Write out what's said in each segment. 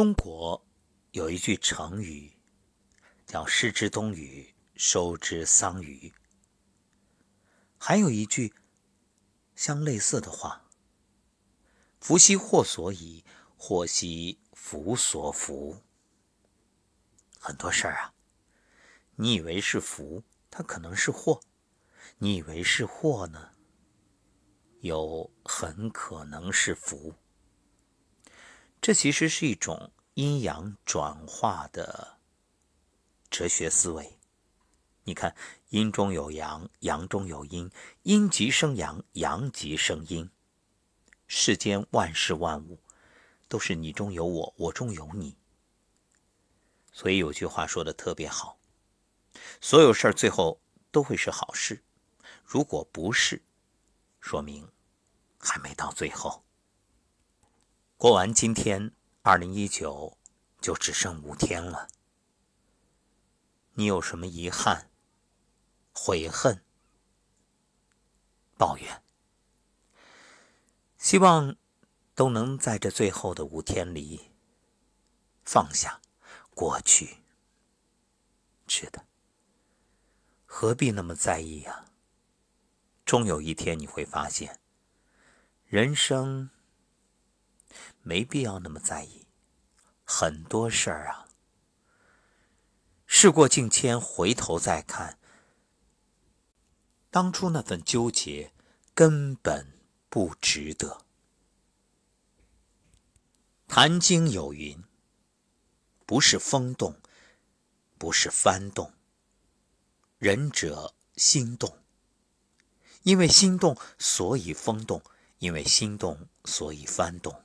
中国有一句成语叫“失之东隅，收之桑榆”，还有一句相类似的话：“福兮祸所倚，祸兮福所伏。”很多事儿啊，你以为是福，它可能是祸；你以为是祸呢，又很可能是福。这其实是一种阴阳转化的哲学思维。你看，阴中有阳，阳中有阴，阴极生阳，阳极生阴。世间万事万物都是你中有我，我中有你。所以有句话说的特别好：所有事儿最后都会是好事。如果不是，说明还没到最后。过完今天，二零一九就只剩五天了。你有什么遗憾、悔恨、抱怨？希望都能在这最后的五天里放下过去。是的，何必那么在意呀？终有一天你会发现，人生。没必要那么在意，很多事儿啊，事过境迁，回头再看，当初那份纠结根本不值得。《坛经》有云：“不是风动，不是幡动，仁者心动。因为心动，所以风动；因为心动，所以幡动。”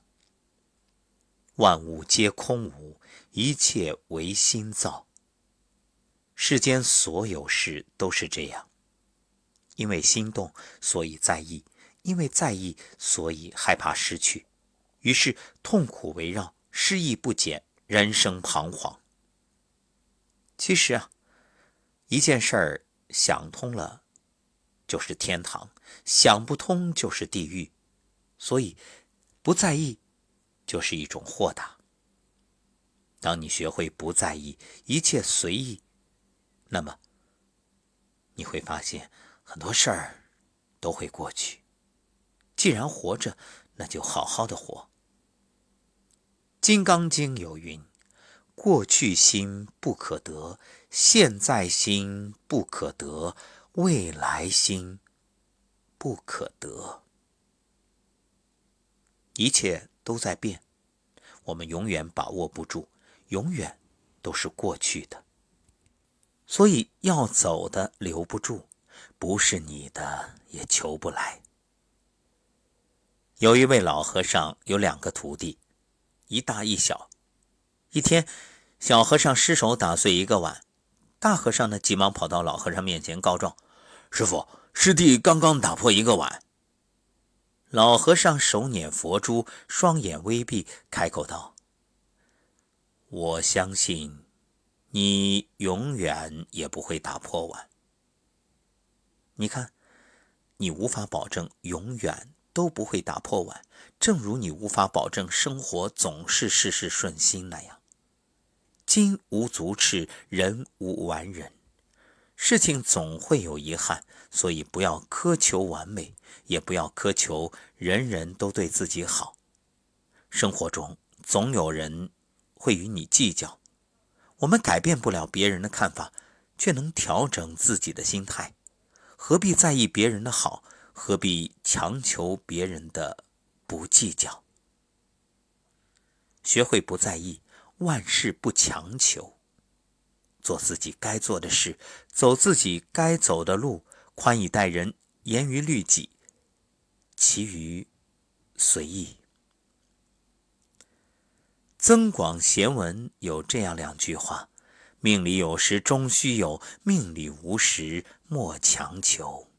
万物皆空无，一切唯心造。世间所有事都是这样，因为心动，所以在意；因为在意，所以害怕失去。于是痛苦围绕，失意不减，人生彷徨。其实啊，一件事儿想通了，就是天堂；想不通就是地狱。所以，不在意。就是一种豁达。当你学会不在意，一切随意，那么你会发现很多事儿都会过去。既然活着，那就好好的活。《金刚经》有云：“过去心不可得，现在心不可得，未来心不可得。”一切。都在变，我们永远把握不住，永远都是过去的。所以要走的留不住，不是你的也求不来。有一位老和尚有两个徒弟，一大一小。一天，小和尚失手打碎一个碗，大和尚呢急忙跑到老和尚面前告状：“师傅，师弟刚刚打破一个碗。”老和尚手捻佛珠，双眼微闭，开口道：“我相信，你永远也不会打破碗。你看，你无法保证永远都不会打破碗，正如你无法保证生活总是事事顺心那样。金无足赤，人无完人。”事情总会有遗憾，所以不要苛求完美，也不要苛求人人都对自己好。生活中总有人会与你计较，我们改变不了别人的看法，却能调整自己的心态。何必在意别人的好？何必强求别人的不计较？学会不在意，万事不强求。做自己该做的事，走自己该走的路，宽以待人，严于律己，其余随意。增广贤文有这样两句话：命里有时终须有，命里无时莫强求。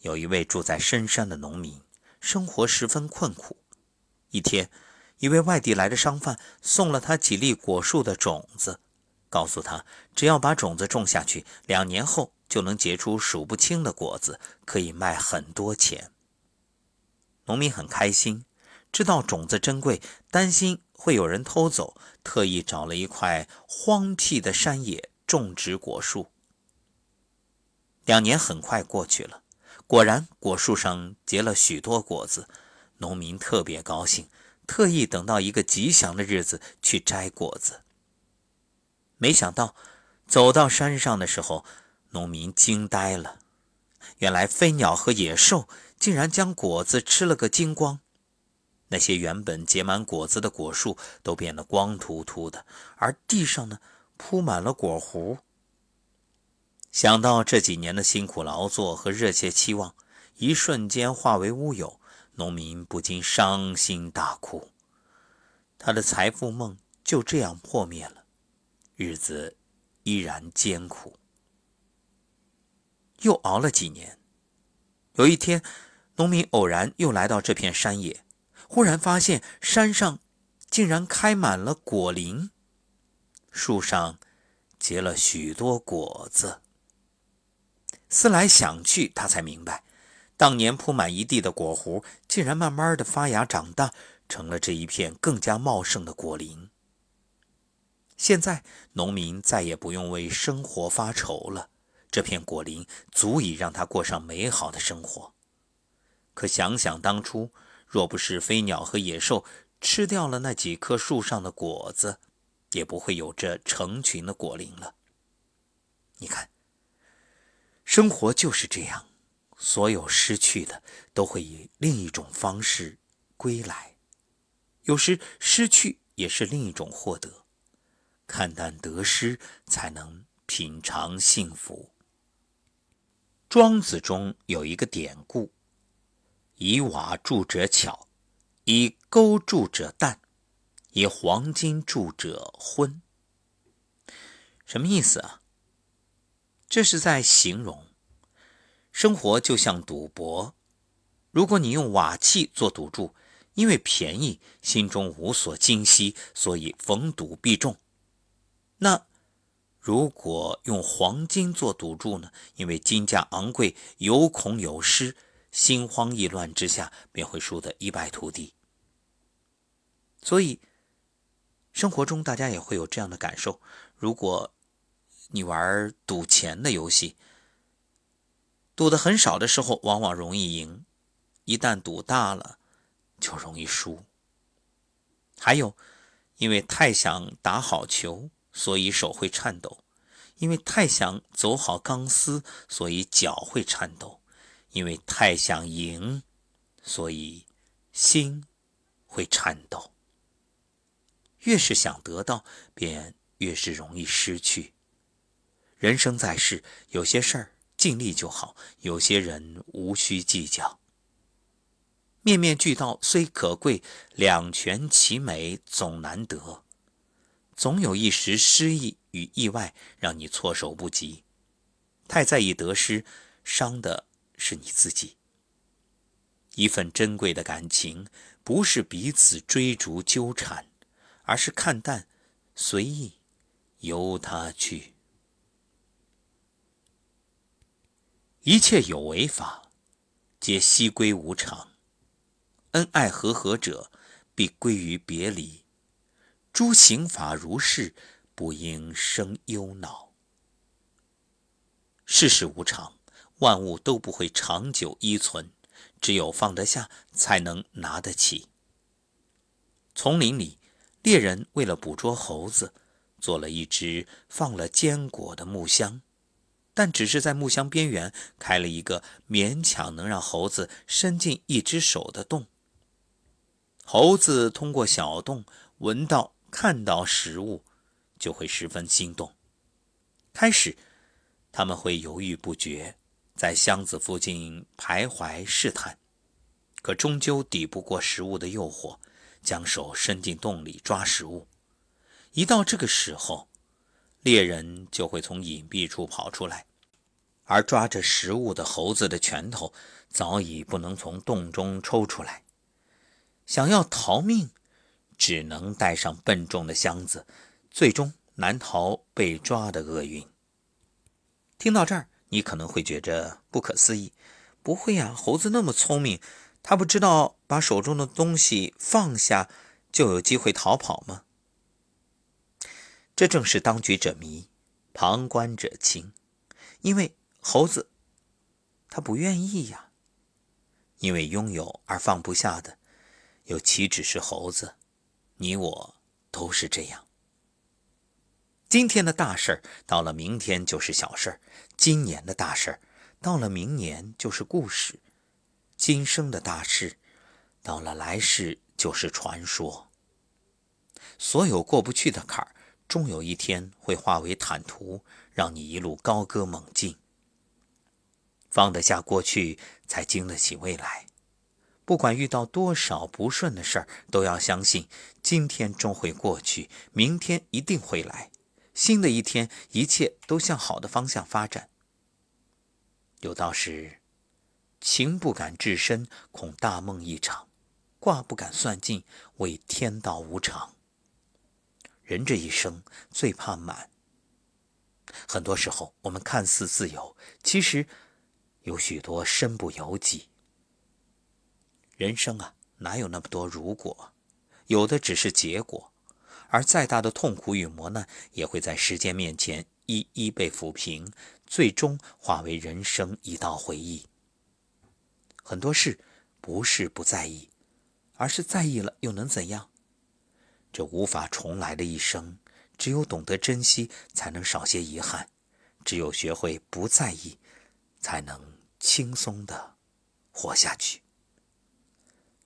有一位住在深山的农民，生活十分困苦。一天，一位外地来的商贩送了他几粒果树的种子。告诉他，只要把种子种下去，两年后就能结出数不清的果子，可以卖很多钱。农民很开心，知道种子珍贵，担心会有人偷走，特意找了一块荒僻的山野种植果树。两年很快过去了，果然果树上结了许多果子，农民特别高兴，特意等到一个吉祥的日子去摘果子。没想到走到山上的时候，农民惊呆了，原来飞鸟和野兽竟然将果子吃了个精光。那些原本结满果子的果树都变得光秃秃的，而地上呢铺满了果核。想到这几年的辛苦劳作和热切期望，一瞬间化为乌有，农民不禁伤心大哭。他的财富梦就这样破灭了，日子依然艰苦。又熬了几年，有一天，农民偶然又来到这片山野。忽然发现山上竟然开满了果林，树上结了许多果子。思来想去，他才明白，当年铺满一地的果核，竟然慢慢的发芽长大，成了这一片更加茂盛的果林。现在农民再也不用为生活发愁了，这片果林足以让他过上美好的生活。可想想当初。若不是飞鸟和野兽吃掉了那几棵树上的果子，也不会有这成群的果林了。你看，生活就是这样，所有失去的都会以另一种方式归来。有时失去也是另一种获得，看淡得失，才能品尝幸福。庄子中有一个典故。以瓦铸者巧，以钩铸者淡，以黄金铸者昏。什么意思啊？这是在形容生活就像赌博。如果你用瓦器做赌注，因为便宜，心中无所惊喜，所以逢赌必中。那如果用黄金做赌注呢？因为金价昂贵，有恐有失。心慌意乱之下，便会输得一败涂地。所以，生活中大家也会有这样的感受：如果你玩赌钱的游戏，赌的很少的时候，往往容易赢；一旦赌大了，就容易输。还有，因为太想打好球，所以手会颤抖；因为太想走好钢丝，所以脚会颤抖。因为太想赢，所以心会颤抖。越是想得到，便越是容易失去。人生在世，有些事儿尽力就好，有些人无需计较。面面俱到虽可贵，两全其美总难得。总有一时失意与意外，让你措手不及。太在意得失，伤的。是你自己。一份珍贵的感情，不是彼此追逐纠缠，而是看淡、随意，由他去。一切有为法，皆悉归无常。恩爱和合者，必归于别离。诸行法如是，不应生忧恼。世事无常。万物都不会长久依存，只有放得下，才能拿得起。丛林里，猎人为了捕捉猴子，做了一只放了坚果的木箱，但只是在木箱边缘开了一个勉强能让猴子伸进一只手的洞。猴子通过小洞闻到、看到食物，就会十分心动。开始，他们会犹豫不决。在箱子附近徘徊试探，可终究抵不过食物的诱惑，将手伸进洞里抓食物。一到这个时候，猎人就会从隐蔽处跑出来，而抓着食物的猴子的拳头早已不能从洞中抽出来。想要逃命，只能带上笨重的箱子，最终难逃被抓的厄运。听到这儿。你可能会觉着不可思议，不会呀，猴子那么聪明，他不知道把手中的东西放下，就有机会逃跑吗？这正是当局者迷，旁观者清。因为猴子，他不愿意呀。因为拥有而放不下的，又岂止是猴子？你我都是这样。今天的大事儿到了明天就是小事儿，今年的大事儿到了明年就是故事，今生的大事到了来世就是传说。所有过不去的坎儿，终有一天会化为坦途，让你一路高歌猛进。放得下过去，才经得起未来。不管遇到多少不顺的事儿，都要相信今天终会过去，明天一定会来。新的一天，一切都向好的方向发展。有道是：情不敢至深，恐大梦一场；卦不敢算尽，畏天道无常。人这一生最怕满。很多时候，我们看似自由，其实有许多身不由己。人生啊，哪有那么多如果？有的只是结果，而再大的痛苦与磨难，也会在时间面前一一被抚平，最终化为人生一道回忆。很多事不是不在意，而是在意了又能怎样？这无法重来的一生，只有懂得珍惜，才能少些遗憾；只有学会不在意，才能轻松的活下去。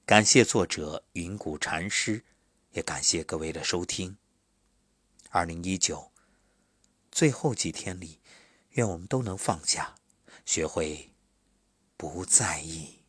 感谢作者云谷禅师，也感谢各位的收听。二零一九最后几天里，愿我们都能放下，学会不在意。